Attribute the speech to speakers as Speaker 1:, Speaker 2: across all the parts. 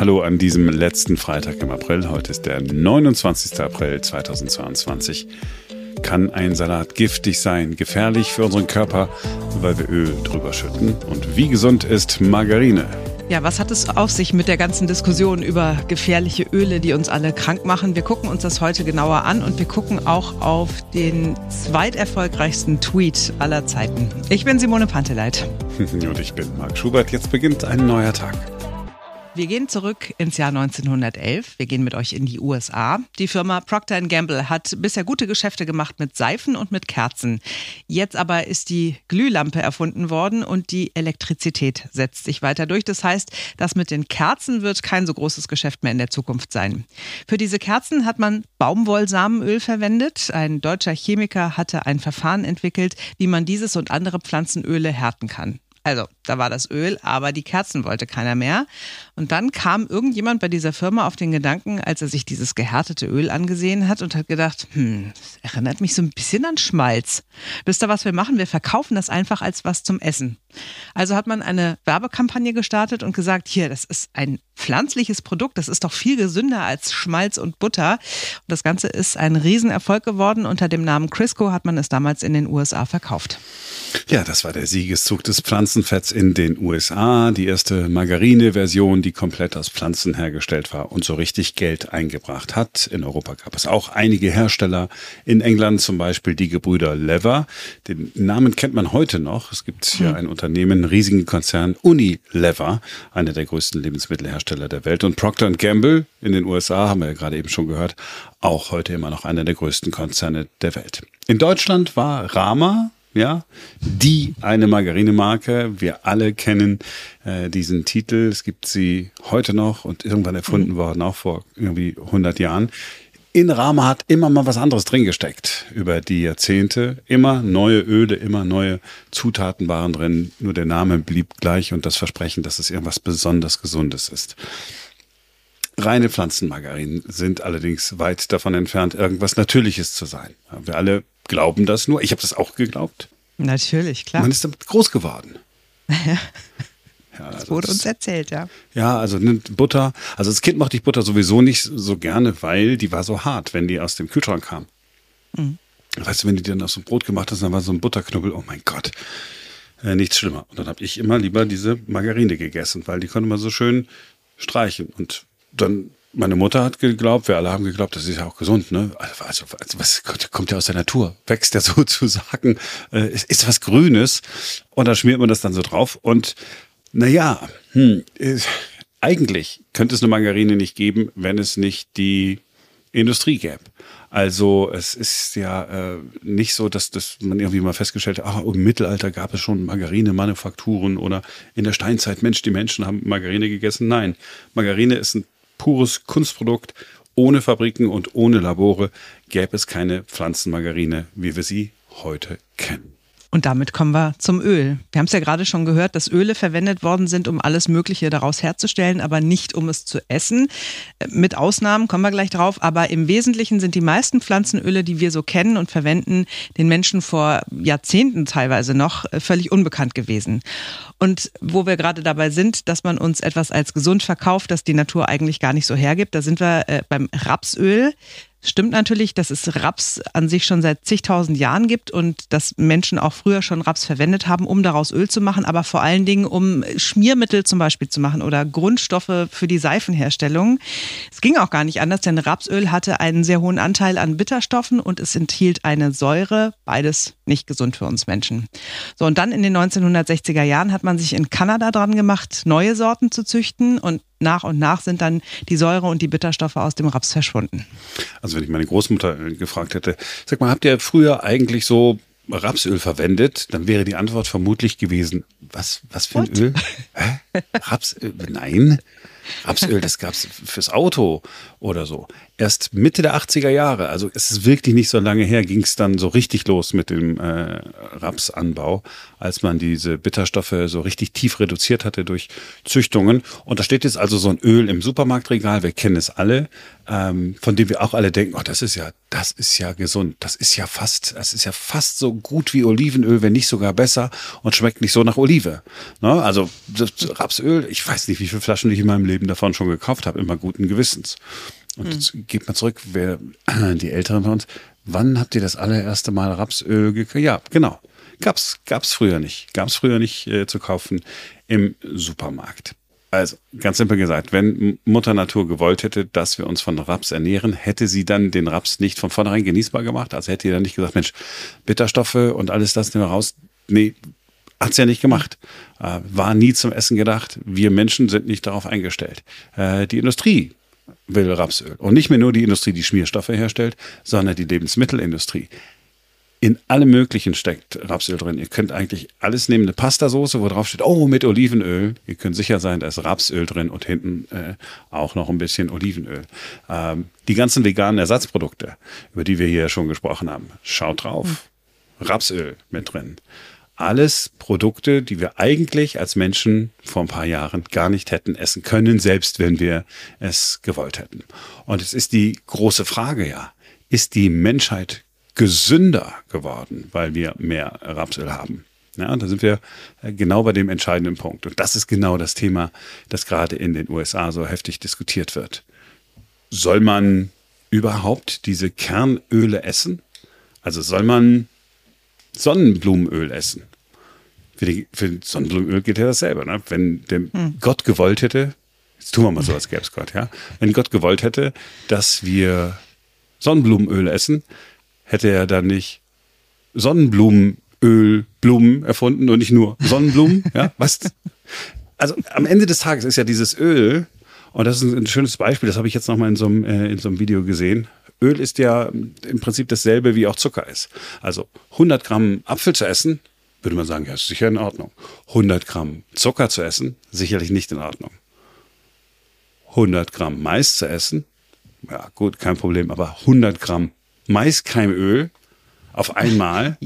Speaker 1: Hallo an diesem letzten Freitag im April. Heute ist der 29. April 2022. Kann ein Salat giftig sein, gefährlich für unseren Körper, weil wir Öl drüber schütten? Und wie gesund ist Margarine?
Speaker 2: Ja, was hat es auf sich mit der ganzen Diskussion über gefährliche Öle, die uns alle krank machen? Wir gucken uns das heute genauer an und wir gucken auch auf den zweiterfolgreichsten Tweet aller Zeiten. Ich bin Simone Panteleit.
Speaker 1: und ich bin Marc Schubert. Jetzt beginnt ein neuer Tag.
Speaker 2: Wir gehen zurück ins Jahr 1911. Wir gehen mit euch in die USA. Die Firma Procter Gamble hat bisher gute Geschäfte gemacht mit Seifen und mit Kerzen. Jetzt aber ist die Glühlampe erfunden worden und die Elektrizität setzt sich weiter durch. Das heißt, das mit den Kerzen wird kein so großes Geschäft mehr in der Zukunft sein. Für diese Kerzen hat man Baumwollsamenöl verwendet. Ein deutscher Chemiker hatte ein Verfahren entwickelt, wie man dieses und andere Pflanzenöle härten kann. Also, da war das Öl, aber die Kerzen wollte keiner mehr. Und dann kam irgendjemand bei dieser Firma auf den Gedanken, als er sich dieses gehärtete Öl angesehen hat und hat gedacht, hm, das erinnert mich so ein bisschen an Schmalz. Wisst ihr, was wir machen? Wir verkaufen das einfach als was zum Essen. Also hat man eine Werbekampagne gestartet und gesagt, hier, das ist ein pflanzliches Produkt, das ist doch viel gesünder als Schmalz und Butter. Und das Ganze ist ein Riesenerfolg geworden. Unter dem Namen Crisco hat man es damals in den USA verkauft.
Speaker 1: Ja, das war der Siegeszug des Pflanzenfetts in den USA. Die erste Margarine-Version, die komplett aus Pflanzen hergestellt war und so richtig Geld eingebracht hat. In Europa gab es auch einige Hersteller. In England zum Beispiel die Gebrüder Lever. Den Namen kennt man heute noch. Es gibt hier ein Unternehmen, einen riesigen Konzern, Unilever, einer der größten Lebensmittelhersteller der Welt. Und Procter Gamble in den USA, haben wir ja gerade eben schon gehört, auch heute immer noch einer der größten Konzerne der Welt. In Deutschland war Rama ja, die eine Margarinemarke. Wir alle kennen äh, diesen Titel. Es gibt sie heute noch und irgendwann erfunden mhm. worden, auch vor irgendwie 100 Jahren. In Rama hat immer mal was anderes drin gesteckt über die Jahrzehnte. Immer neue Öle, immer neue Zutaten waren drin. Nur der Name blieb gleich und das Versprechen, dass es irgendwas besonders Gesundes ist. Reine Pflanzenmargarinen sind allerdings weit davon entfernt, irgendwas Natürliches zu sein. Wir alle glauben das nur. Ich habe das auch geglaubt.
Speaker 2: Natürlich, klar.
Speaker 1: Man ist damit groß geworden.
Speaker 2: Ja, also das wurde das, uns erzählt, ja.
Speaker 1: Ja, also Butter. Also als Kind mochte ich Butter sowieso nicht so gerne, weil die war so hart, wenn die aus dem Kühlschrank kam. Mhm. Weißt du, wenn die dann aus dem Brot gemacht hast, dann war so ein Butterknubbel, oh mein Gott. Äh, nichts schlimmer. Und dann habe ich immer lieber diese Margarine gegessen, weil die konnte man so schön streichen. Und dann meine Mutter hat geglaubt, wir alle haben geglaubt, das ist ja auch gesund, ne? Also, also was kommt ja aus der Natur, wächst ja sozusagen, äh, ist, ist was Grünes und da schmiert man das dann so drauf und naja, hm, äh, eigentlich könnte es eine Margarine nicht geben, wenn es nicht die Industrie gäbe. Also es ist ja äh, nicht so, dass das man irgendwie mal festgestellt hat, ach, im Mittelalter gab es schon Margarine-Manufakturen oder in der Steinzeit, Mensch, die Menschen haben Margarine gegessen. Nein, Margarine ist ein pures Kunstprodukt. Ohne Fabriken und ohne Labore gäbe es keine Pflanzenmargarine, wie wir sie heute kennen.
Speaker 2: Und damit kommen wir zum Öl. Wir haben es ja gerade schon gehört, dass Öle verwendet worden sind, um alles Mögliche daraus herzustellen, aber nicht um es zu essen. Mit Ausnahmen kommen wir gleich drauf. Aber im Wesentlichen sind die meisten Pflanzenöle, die wir so kennen und verwenden, den Menschen vor Jahrzehnten teilweise noch äh, völlig unbekannt gewesen. Und wo wir gerade dabei sind, dass man uns etwas als gesund verkauft, das die Natur eigentlich gar nicht so hergibt, da sind wir äh, beim Rapsöl. Stimmt natürlich, dass es Raps an sich schon seit zigtausend Jahren gibt und dass Menschen auch früher schon Raps verwendet haben, um daraus Öl zu machen, aber vor allen Dingen, um Schmiermittel zum Beispiel zu machen oder Grundstoffe für die Seifenherstellung. Es ging auch gar nicht anders, denn Rapsöl hatte einen sehr hohen Anteil an Bitterstoffen und es enthielt eine Säure, beides nicht gesund für uns Menschen. So, und dann in den 1960er Jahren hat man sich in Kanada dran gemacht, neue Sorten zu züchten und nach und nach sind dann die Säure und die Bitterstoffe aus dem Raps verschwunden.
Speaker 1: Also wenn ich meine Großmutter gefragt hätte, sag mal, habt ihr früher eigentlich so Rapsöl verwendet, dann wäre die Antwort vermutlich gewesen, was, was für ein What? Öl? Hä? Rapsöl? Nein. Rapsöl, das gab es fürs Auto oder so. Erst Mitte der 80er Jahre, also es ist wirklich nicht so lange her, ging es dann so richtig los mit dem äh, Rapsanbau, als man diese Bitterstoffe so richtig tief reduziert hatte durch Züchtungen. Und da steht jetzt also so ein Öl im Supermarktregal, wir kennen es alle, ähm, von dem wir auch alle denken, oh, das ist ja, das ist ja gesund, das ist ja fast, das ist ja fast so gut wie Olivenöl, wenn nicht sogar besser und schmeckt nicht so nach Olive. Ne? Also Rapsöl, ich weiß nicht, wie viele Flaschen ich in meinem Leben davon schon gekauft habe, immer guten Gewissens. Und jetzt geht mal zurück, wer, die Älteren von uns, wann habt ihr das allererste Mal Rapsöl gekauft? Ja, genau. Gab's, gab's früher nicht. Gab's früher nicht äh, zu kaufen im Supermarkt. Also, ganz simpel gesagt, wenn Mutter Natur gewollt hätte, dass wir uns von Raps ernähren, hätte sie dann den Raps nicht von vornherein genießbar gemacht. Also hätte sie dann nicht gesagt, Mensch, Bitterstoffe und alles das nehmen wir raus. Nee, hat's ja nicht gemacht. Äh, war nie zum Essen gedacht. Wir Menschen sind nicht darauf eingestellt. Äh, die Industrie will Rapsöl. Und nicht mehr nur die Industrie, die Schmierstoffe herstellt, sondern die Lebensmittelindustrie in allem Möglichen steckt Rapsöl drin. Ihr könnt eigentlich alles nehmen, eine Pastasoße, wo drauf steht, oh, mit Olivenöl. Ihr könnt sicher sein, da ist Rapsöl drin und hinten äh, auch noch ein bisschen Olivenöl. Ähm, die ganzen veganen Ersatzprodukte, über die wir hier schon gesprochen haben, schaut drauf. Rapsöl mit drin. Alles Produkte, die wir eigentlich als Menschen vor ein paar Jahren gar nicht hätten essen können, selbst wenn wir es gewollt hätten. Und es ist die große Frage ja, ist die Menschheit gesünder geworden, weil wir mehr Rapsöl haben. Ja, da sind wir äh, genau bei dem entscheidenden Punkt. Und das ist genau das Thema, das gerade in den USA so heftig diskutiert wird. Soll man überhaupt diese Kernöle essen? Also soll man Sonnenblumenöl essen? Für, die, für Sonnenblumenöl geht ja dasselbe. Ne? Wenn hm. Gott gewollt hätte, jetzt tun wir mal so, als gäbe es Gott, ja. Wenn Gott gewollt hätte, dass wir Sonnenblumenöl essen, hätte er dann nicht Sonnenblumenöl, Blumen erfunden und nicht nur Sonnenblumen? ja, was? Also am Ende des Tages ist ja dieses Öl, und das ist ein schönes Beispiel, das habe ich jetzt nochmal in so einem, äh, in so einem Video gesehen. Öl ist ja im Prinzip dasselbe wie auch Zucker ist. Also 100 Gramm Apfel zu essen, würde man sagen, ja, ist sicher in Ordnung. 100 Gramm Zucker zu essen, sicherlich nicht in Ordnung. 100 Gramm Mais zu essen, ja gut, kein Problem, aber 100 Gramm Maiskeimöl auf einmal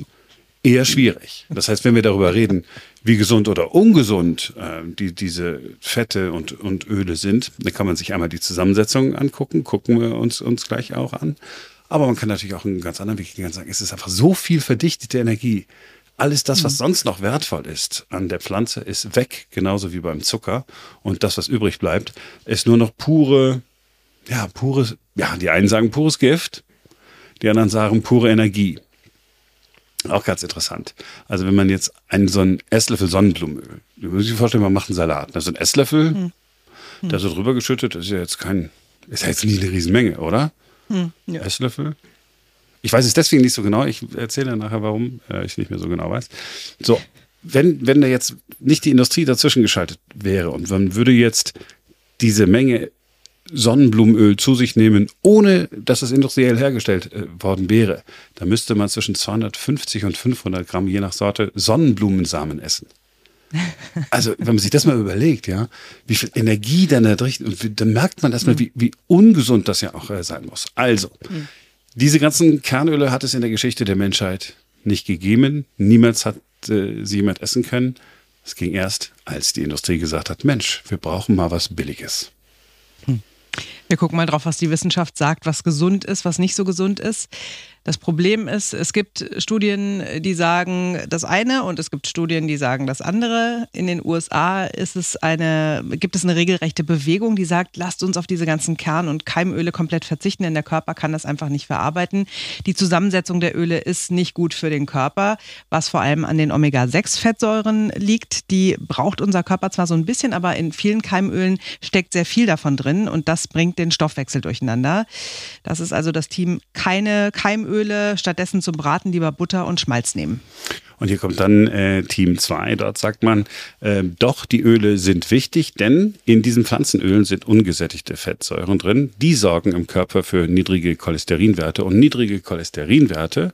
Speaker 1: eher schwierig. Das heißt, wenn wir darüber reden, wie gesund oder ungesund äh, die, diese Fette und, und Öle sind, dann kann man sich einmal die Zusammensetzung angucken, gucken wir uns, uns gleich auch an. Aber man kann natürlich auch einen ganz anderen Weg gehen und sagen, es ist einfach so viel verdichtete Energie. Alles das, was mhm. sonst noch wertvoll ist an der Pflanze, ist weg, genauso wie beim Zucker. Und das, was übrig bleibt, ist nur noch pure, ja, pures, ja, die einen sagen pures Gift, die anderen sagen pure Energie. Auch ganz interessant. Also wenn man jetzt einen so einen Esslöffel Sonnenblumenöl, du musst dir vorstellen, man macht einen Salat. Also ein Esslöffel, hm. Hm. da so drüber geschüttet, ist ja jetzt kein, ist ja jetzt nicht eine Riesenmenge, oder? Hm. Ja. Esslöffel. Ich weiß es deswegen nicht so genau. Ich erzähle nachher, warum äh, ich nicht mehr so genau weiß. So, wenn, wenn da jetzt nicht die Industrie dazwischen geschaltet wäre und man würde jetzt diese Menge Sonnenblumenöl zu sich nehmen, ohne dass es industriell hergestellt äh, worden wäre, dann müsste man zwischen 250 und 500 Gramm je nach Sorte Sonnenblumensamen essen. Also, wenn man sich das mal überlegt, ja, wie viel Energie dann da drin, und dann merkt man erstmal, wie, wie ungesund das ja auch äh, sein muss. Also, mhm. diese ganzen Kernöle hat es in der Geschichte der Menschheit nicht gegeben. Niemals hat äh, sie jemand essen können. Es ging erst, als die Industrie gesagt hat, Mensch, wir brauchen mal was Billiges.
Speaker 2: Wir gucken mal drauf, was die Wissenschaft sagt, was gesund ist, was nicht so gesund ist. Das Problem ist, es gibt Studien, die sagen das eine und es gibt Studien, die sagen das andere. In den USA ist es eine, gibt es eine regelrechte Bewegung, die sagt, lasst uns auf diese ganzen Kern- und Keimöle komplett verzichten, denn der Körper kann das einfach nicht verarbeiten. Die Zusammensetzung der Öle ist nicht gut für den Körper, was vor allem an den Omega-6-Fettsäuren liegt. Die braucht unser Körper zwar so ein bisschen, aber in vielen Keimölen steckt sehr viel davon drin und das bringt den Stoffwechsel durcheinander. Das ist also das Team keine Keimöle Olivenöle, stattdessen zum Braten lieber Butter und Schmalz nehmen.
Speaker 1: Und hier kommt dann äh, Team 2. Dort sagt man, äh, doch, die Öle sind wichtig, denn in diesen Pflanzenölen sind ungesättigte Fettsäuren drin. Die sorgen im Körper für niedrige Cholesterinwerte. Und niedrige Cholesterinwerte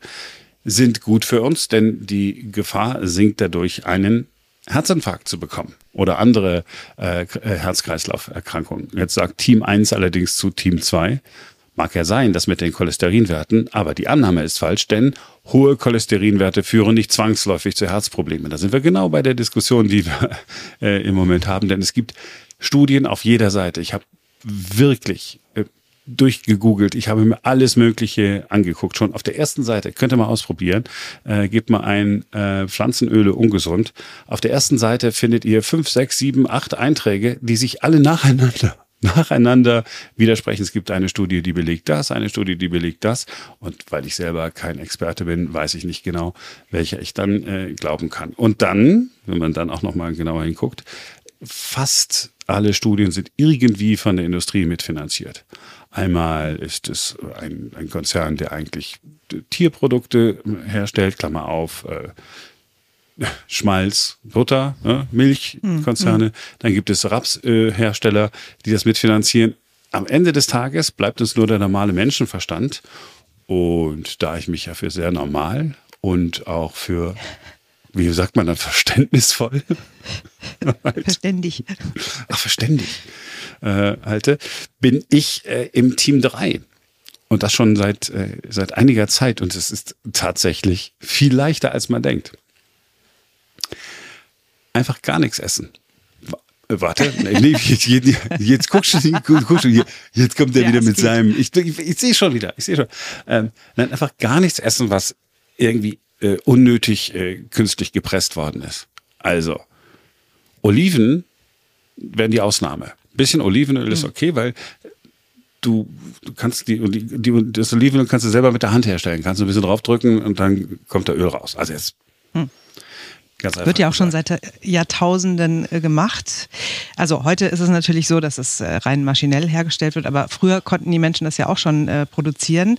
Speaker 1: sind gut für uns, denn die Gefahr sinkt dadurch, einen Herzinfarkt zu bekommen oder andere äh, Herz-Kreislauf-Erkrankungen. Jetzt sagt Team 1 allerdings zu Team 2, Mag ja sein, das mit den Cholesterinwerten, aber die Annahme ist falsch, denn hohe Cholesterinwerte führen nicht zwangsläufig zu Herzproblemen. Da sind wir genau bei der Diskussion, die wir äh, im Moment haben, denn es gibt Studien auf jeder Seite. Ich habe wirklich äh, durchgegoogelt, ich habe mir alles Mögliche angeguckt. Schon auf der ersten Seite, könnt ihr mal ausprobieren, äh, gebt mal ein äh, Pflanzenöle ungesund. Auf der ersten Seite findet ihr fünf, sechs, sieben, acht Einträge, die sich alle nacheinander nacheinander widersprechen. Es gibt eine Studie, die belegt das, eine Studie, die belegt das. Und weil ich selber kein Experte bin, weiß ich nicht genau, welcher ich dann äh, glauben kann. Und dann, wenn man dann auch nochmal genauer hinguckt, fast alle Studien sind irgendwie von der Industrie mitfinanziert. Einmal ist es ein, ein Konzern, der eigentlich Tierprodukte herstellt, Klammer auf, äh, Schmalz, Butter, ne, Milchkonzerne. Mhm. Dann gibt es Rapshersteller, die das mitfinanzieren. Am Ende des Tages bleibt uns nur der normale Menschenverstand. Und da ich mich ja für sehr normal und auch für, wie sagt man dann, verständnisvoll
Speaker 2: Verständig.
Speaker 1: Ach, verständig äh, halte, bin ich äh, im Team 3. Und das schon seit, äh, seit einiger Zeit. Und es ist tatsächlich viel leichter, als man denkt einfach gar nichts essen. Warte, nee, jetzt, jetzt, jetzt guckst du, guckst du jetzt kommt er ja, wieder mit geht. seinem, ich, ich, ich sehe schon wieder, ich sehe schon. Ähm, nein, einfach gar nichts essen, was irgendwie äh, unnötig äh, künstlich gepresst worden ist. Also, Oliven wären die Ausnahme. bisschen Olivenöl mhm. ist okay, weil du, du kannst die, die, die, das Olivenöl kannst du selber mit der Hand herstellen. Kannst du ein bisschen draufdrücken und dann kommt da Öl raus. Also jetzt mhm.
Speaker 2: Wird ja auch schon seit Jahrtausenden äh, gemacht. Also heute ist es natürlich so, dass es äh, rein maschinell hergestellt wird, aber früher konnten die Menschen das ja auch schon äh, produzieren.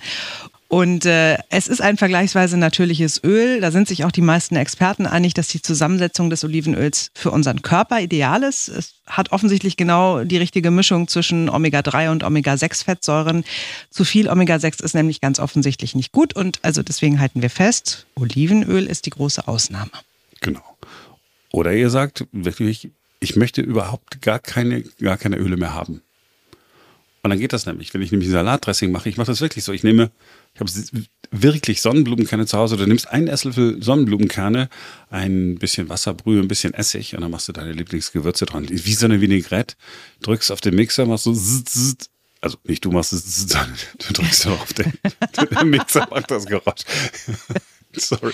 Speaker 2: Und äh, es ist ein vergleichsweise natürliches Öl. Da sind sich auch die meisten Experten einig, dass die Zusammensetzung des Olivenöls für unseren Körper ideal ist. Es hat offensichtlich genau die richtige Mischung zwischen Omega-3 und Omega-6-Fettsäuren. Zu viel Omega-6 ist nämlich ganz offensichtlich nicht gut. Und also deswegen halten wir fest, Olivenöl ist die große Ausnahme.
Speaker 1: Genau. Oder ihr sagt wirklich, ich möchte überhaupt gar keine, gar keine Öle mehr haben. Und dann geht das nämlich. Wenn ich nämlich ein Salatdressing mache, ich mache das wirklich so. Ich nehme, ich habe wirklich Sonnenblumenkerne zu Hause. Du nimmst einen Esslöffel Sonnenblumenkerne, ein bisschen Wasserbrühe, ein bisschen Essig und dann machst du deine Lieblingsgewürze dran. Wie so eine Vinaigrette. Drückst auf den Mixer, machst so also nicht du machst es, du drückst auf den, der Mixer macht das Geräusch. Sorry.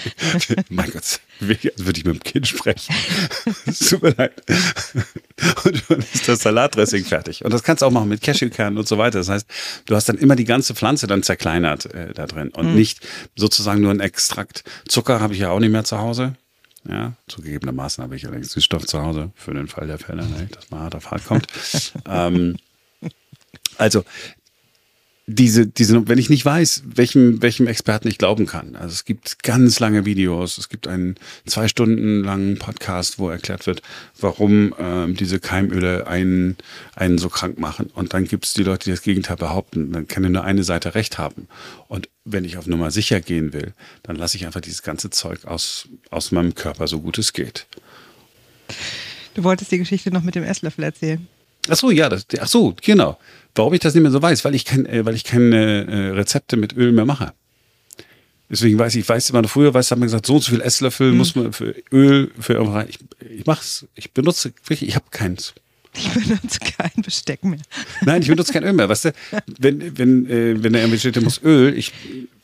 Speaker 1: mein Gott, als würde ich mit dem Kind sprechen. Es tut mir leid. Und dann ist das Salatdressing fertig. Und das kannst du auch machen mit Cashewkernen und so weiter. Das heißt, du hast dann immer die ganze Pflanze dann zerkleinert äh, da drin und mhm. nicht sozusagen nur ein Extrakt. Zucker habe ich ja auch nicht mehr zu Hause. Ja, zugegebenermaßen habe ich allerdings Süßstoff zu Hause für den Fall der Fälle, ne, dass mal hart auf hart kommt. ähm, also diese, diese, wenn ich nicht weiß, welchem, welchem Experten ich glauben kann. Also es gibt ganz lange Videos, es gibt einen zwei Stunden langen Podcast, wo erklärt wird, warum ähm, diese Keimöle einen, einen so krank machen. Und dann gibt es die Leute, die das Gegenteil behaupten. Dann kann nur eine Seite recht haben. Und wenn ich auf Nummer sicher gehen will, dann lasse ich einfach dieses ganze Zeug aus, aus meinem Körper, so gut es geht.
Speaker 2: Du wolltest die Geschichte noch mit dem Esslöffel erzählen.
Speaker 1: Ach so, ja, das, ach so, genau. Warum ich das nicht mehr so weiß, weil ich, kein, äh, weil ich keine äh, Rezepte mit Öl mehr mache. Deswegen weiß ich, ich weiß immer, früher weiß, hat man gesagt, so und so viel Esslöffel mhm. muss man für Öl, für irgendwas. Ich, ich mach's, ich benutze wirklich, ich habe keins.
Speaker 2: Ich benutze kein Besteck mehr.
Speaker 1: Nein, ich benutze kein Öl mehr. Weißt du, wenn, wenn, äh, wenn da irgendwie steht, da muss Öl, ich,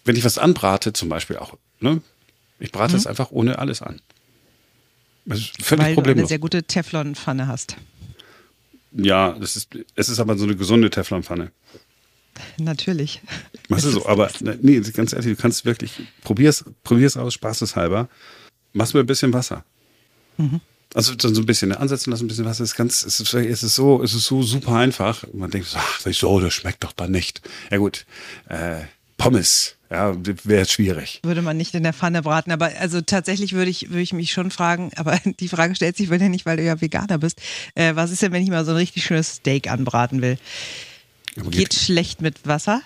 Speaker 1: wenn ich was anbrate, zum Beispiel auch, ne? Ich brate es mhm. einfach ohne alles an.
Speaker 2: Das ist völlig Weil problemlos. du eine sehr gute Teflonpfanne hast.
Speaker 1: Ja, das ist, es ist aber so eine gesunde Teflonpfanne.
Speaker 2: Natürlich.
Speaker 1: Machst du so, aber nee, ganz ehrlich, du kannst wirklich, probier's, probier's aus, spaßeshalber. Machst mir ein bisschen Wasser. Mhm. Also so ein bisschen ne, ansetzen lassen, ein bisschen Wasser. Es ist ganz, es ist, es ist so, es ist so super einfach. Man denkt, ach, wieso, das schmeckt doch dann nicht. Ja gut, äh, Pommes ja, wäre schwierig.
Speaker 2: Würde man nicht in der Pfanne braten, aber also tatsächlich würde ich, würde ich mich schon fragen, aber die Frage stellt sich wohl ja nicht, weil du ja Veganer bist. Äh, was ist denn, wenn ich mal so ein richtig schönes Steak anbraten will? geht, geht schlecht mit Wasser.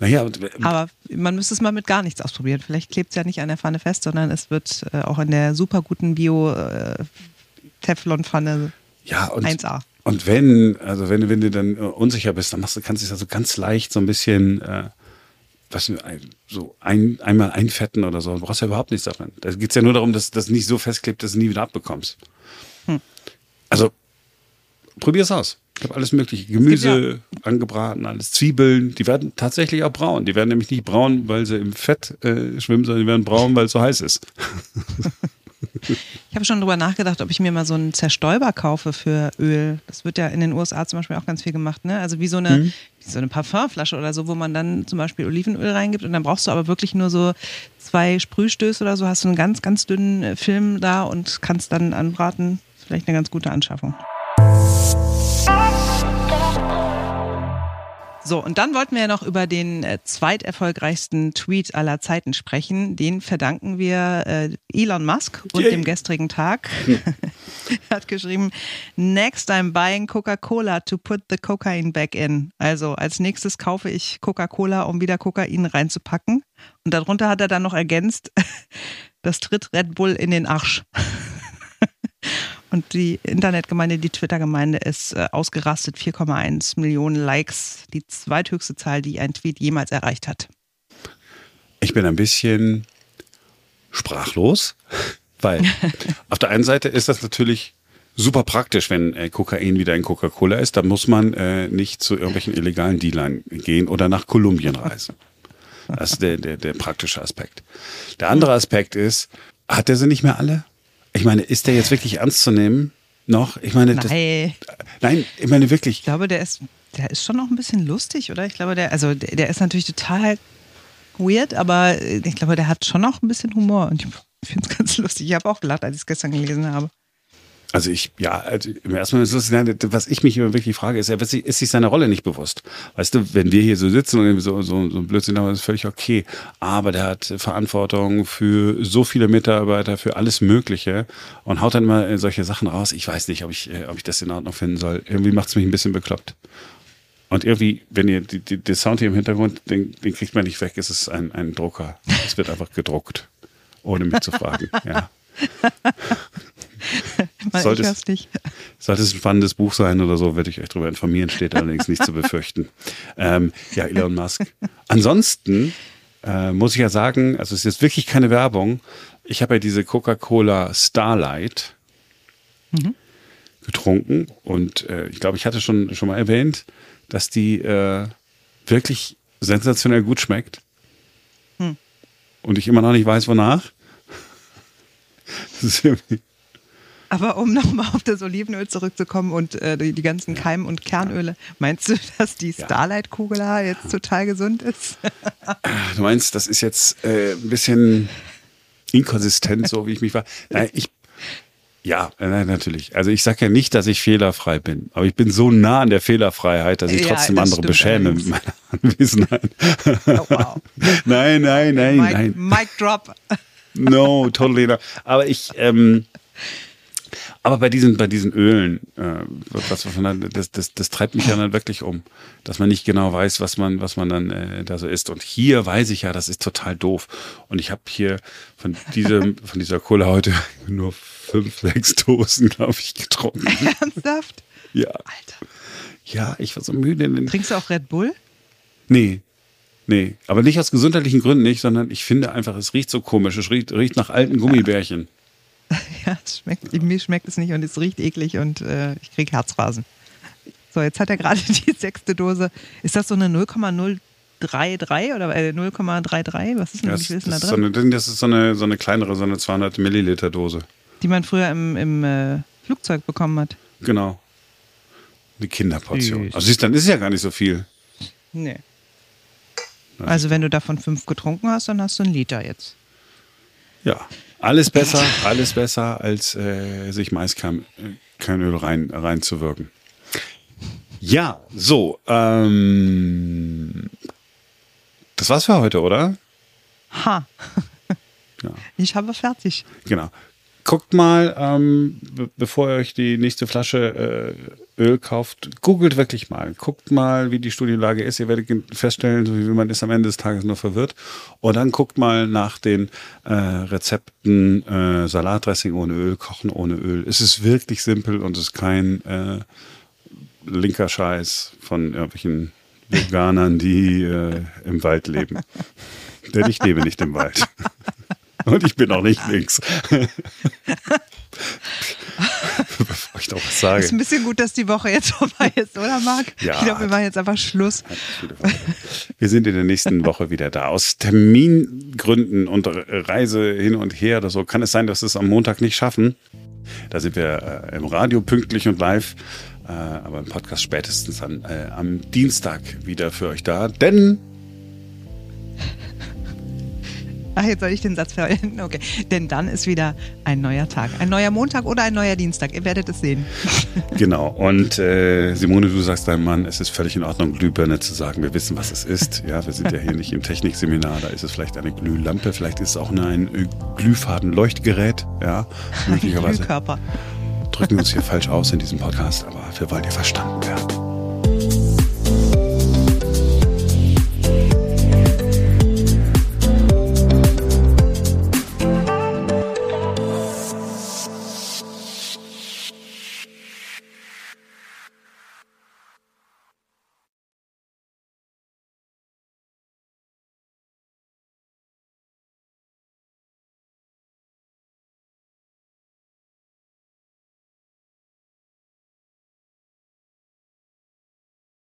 Speaker 1: Naja,
Speaker 2: aber man müsste es mal mit gar nichts ausprobieren. Vielleicht klebt es ja nicht an der Pfanne fest, sondern es wird äh, auch in der super guten Bio-Teflon-Pfanne
Speaker 1: äh, ja, und, 1A. Und wenn, also wenn, wenn du dann unsicher bist, dann machst du, kannst du es also ganz leicht so ein bisschen äh, was, so ein, einmal einfetten oder so. Du brauchst ja überhaupt nichts davon. Da geht es ja nur darum, dass das nicht so festklebt, dass du nie wieder abbekommst. Hm. Also, probier's aus. Ich habe alles mögliche. Gemüse ja. angebraten, alles Zwiebeln. Die werden tatsächlich auch braun. Die werden nämlich nicht braun, weil sie im Fett äh, schwimmen, sondern die werden braun, weil es so heiß ist.
Speaker 2: Ich habe schon drüber nachgedacht, ob ich mir mal so einen Zerstäuber kaufe für Öl. Das wird ja in den USA zum Beispiel auch ganz viel gemacht, ne? Also wie so eine, mhm. wie so eine Parfumflasche oder so, wo man dann zum Beispiel Olivenöl reingibt und dann brauchst du aber wirklich nur so zwei Sprühstöße oder so, hast du einen ganz, ganz dünnen äh, Film da und kannst dann anbraten. Vielleicht eine ganz gute Anschaffung. So, und dann wollten wir ja noch über den äh, zweiterfolgreichsten Tweet aller Zeiten sprechen. Den verdanken wir äh, Elon Musk und Yay. dem gestrigen Tag. er hat geschrieben, next I'm buying Coca-Cola to put the cocaine back in. Also als nächstes kaufe ich Coca-Cola, um wieder Kokain reinzupacken. Und darunter hat er dann noch ergänzt, das tritt Red Bull in den Arsch. Und die Internetgemeinde, die Twitter-Gemeinde ist äh, ausgerastet. 4,1 Millionen Likes, die zweithöchste Zahl, die ein Tweet jemals erreicht hat.
Speaker 1: Ich bin ein bisschen sprachlos, weil auf der einen Seite ist das natürlich super praktisch, wenn äh, Kokain wieder in Coca-Cola ist. Da muss man äh, nicht zu irgendwelchen illegalen Dealern gehen oder nach Kolumbien reisen. Das ist der, der, der praktische Aspekt. Der andere Aspekt ist, hat er sie nicht mehr alle? Ich meine, ist der jetzt wirklich ernst zu nehmen? Noch? Ich meine, das, nein. nein, ich meine wirklich.
Speaker 2: Ich glaube, der ist, der ist schon noch ein bisschen lustig, oder? Ich glaube, der, also der, der ist natürlich total weird, aber ich glaube, der hat schon noch ein bisschen Humor und ich finde es ganz lustig. Ich habe auch gelacht, als ich es gestern gelesen habe.
Speaker 1: Also ich, ja, also im ersten Moment ist es, was ich mich immer wirklich frage, ist, er ist sich seiner Rolle nicht bewusst. Weißt du, wenn wir hier so sitzen und so, so, so ein Blödsinn haben, ist völlig okay. Aber der hat Verantwortung für so viele Mitarbeiter, für alles Mögliche und haut dann immer solche Sachen raus. Ich weiß nicht, ob ich, äh, ob ich das in Ordnung finden soll. Irgendwie macht es mich ein bisschen bekloppt. Und irgendwie, wenn ihr die, die, die Sound hier im Hintergrund, den, den kriegt man nicht weg, es ist ein, ein Drucker. Es wird einfach gedruckt, ohne mich zu fragen. Ja. sollte, es, sollte es ein spannendes Buch sein oder so, werde ich euch darüber informieren, steht allerdings nicht zu befürchten. Ähm, ja, Elon Musk. Ansonsten äh, muss ich ja sagen, also es ist jetzt wirklich keine Werbung. Ich habe ja diese Coca-Cola Starlight mhm. getrunken und äh, ich glaube, ich hatte schon, schon mal erwähnt, dass die äh, wirklich sensationell gut schmeckt. Hm. Und ich immer noch nicht weiß, wonach.
Speaker 2: Das ist irgendwie aber um nochmal auf das Olivenöl zurückzukommen und äh, die, die, ganzen Keim- und Kernöle, meinst du, dass die Starlight-Kugel jetzt total gesund ist?
Speaker 1: du meinst, das ist jetzt äh, ein bisschen inkonsistent, so wie ich mich war. Nein, ich ja, nein, natürlich. Also ich sage ja nicht, dass ich fehlerfrei bin, aber ich bin so nah an der Fehlerfreiheit, dass ich ja, trotzdem andere beschäme mit meiner Anwesenheit. Oh, wow. nein, nein, nein, Mic, nein.
Speaker 2: Mic drop.
Speaker 1: No, totally not. Aber ich, ähm, aber bei diesen, bei diesen Ölen, äh, was, was man, das, das, das treibt mich ja dann wirklich um, dass man nicht genau weiß, was man, was man dann äh, da so isst. Und hier weiß ich ja, das ist total doof. Und ich habe hier von diesem, von dieser Cola heute nur fünf, sechs Dosen, glaube ich, getrunken.
Speaker 2: Ernsthaft?
Speaker 1: Ja. Alter. Ja, ich war so müde.
Speaker 2: Trinkst du auch Red Bull?
Speaker 1: Nee. Nee, aber nicht aus gesundheitlichen Gründen nicht, sondern ich finde einfach, es riecht so komisch. Es riecht, riecht nach alten Gummibärchen.
Speaker 2: Ja, es schmeckt, mir schmeckt es nicht und es riecht eklig und äh, ich kriege Herzrasen. So, jetzt hat er gerade die sechste Dose. Ist das so eine 0,033 oder äh, 0,33? Was ist denn, viel ist
Speaker 1: da drin? So eine, das ist so eine, so eine kleinere, so eine 200 Milliliter Dose.
Speaker 2: Die man früher im, im äh, Flugzeug bekommen hat.
Speaker 1: Genau. Die Kinderportion. Süß. Also siehst, dann ist es ja gar nicht so viel.
Speaker 2: Nee. Also wenn du davon fünf getrunken hast, dann hast du einen Liter jetzt.
Speaker 1: Ja. Alles besser, alles besser, als äh, sich Maiskernöl rein, reinzuwirken. Ja, so. Ähm, das war's für heute, oder?
Speaker 2: Ha. Ja. Ich habe fertig.
Speaker 1: Genau. Guckt mal, ähm, bevor ihr euch die nächste Flasche äh, Öl kauft, googelt wirklich mal. Guckt mal, wie die Studienlage ist. Ihr werdet feststellen, so wie man ist am Ende des Tages nur verwirrt. Und dann guckt mal nach den äh, Rezepten äh, Salatdressing ohne Öl, Kochen ohne Öl. Es ist wirklich simpel und es ist kein äh, linker Scheiß von irgendwelchen Veganern, die äh, im Wald leben. Denn ich lebe nicht im Wald. Und ich bin auch nicht links. Bevor ich doch was sage.
Speaker 2: Ist ein bisschen gut, dass die Woche jetzt vorbei ist, oder Marc?
Speaker 1: Ja.
Speaker 2: Ich glaube, wir machen jetzt einfach Schluss.
Speaker 1: Wir sind in der nächsten Woche wieder da. Aus Termingründen und Reise hin und her oder so kann es sein, dass wir es am Montag nicht schaffen. Da sind wir äh, im Radio pünktlich und live, äh, aber im Podcast spätestens dann äh, am Dienstag wieder für euch da. Denn
Speaker 2: Ach, jetzt soll ich den Satz verwenden. Okay. Denn dann ist wieder ein neuer Tag. Ein neuer Montag oder ein neuer Dienstag. Ihr werdet es sehen.
Speaker 1: Genau. Und äh, Simone, du sagst deinem Mann, es ist völlig in Ordnung, Glühbirne zu sagen. Wir wissen, was es ist. Ja, wir sind ja hier nicht im Technikseminar. Da ist es vielleicht eine Glühlampe. Vielleicht ist es auch nur ein äh, Glühfadenleuchtgerät. Ja, möglicherweise.
Speaker 2: Glühkörper.
Speaker 1: Drücken wir uns hier falsch aus in diesem Podcast, aber wir wollen hier verstanden werden.